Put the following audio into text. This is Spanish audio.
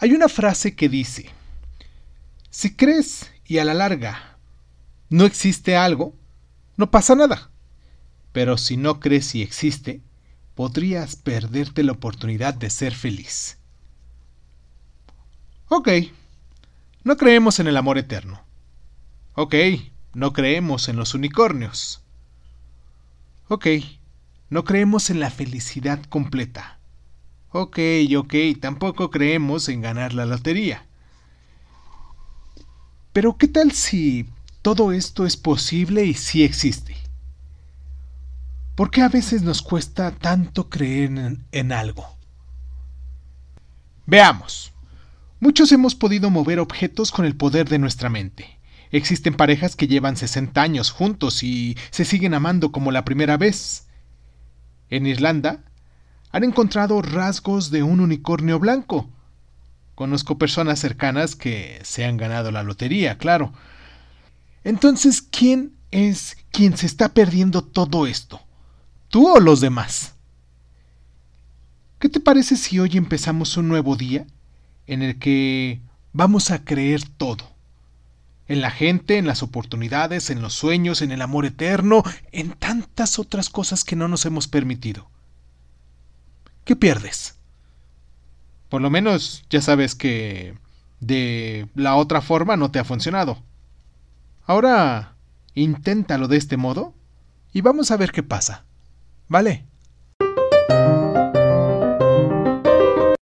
Hay una frase que dice, si crees y a la larga no existe algo, no pasa nada. Pero si no crees y existe, podrías perderte la oportunidad de ser feliz. Ok, no creemos en el amor eterno. Ok, no creemos en los unicornios. Ok, no creemos en la felicidad completa. Ok, ok, tampoco creemos en ganar la lotería. Pero ¿qué tal si todo esto es posible y sí existe? ¿Por qué a veces nos cuesta tanto creer en, en algo? Veamos. Muchos hemos podido mover objetos con el poder de nuestra mente. Existen parejas que llevan 60 años juntos y se siguen amando como la primera vez. En Irlanda han encontrado rasgos de un unicornio blanco. Conozco personas cercanas que se han ganado la lotería, claro. Entonces, ¿quién es quien se está perdiendo todo esto? ¿Tú o los demás? ¿Qué te parece si hoy empezamos un nuevo día en el que vamos a creer todo? En la gente, en las oportunidades, en los sueños, en el amor eterno, en tantas otras cosas que no nos hemos permitido. ¿Qué pierdes? Por lo menos ya sabes que de la otra forma no te ha funcionado. Ahora, inténtalo de este modo y vamos a ver qué pasa. ¿Vale?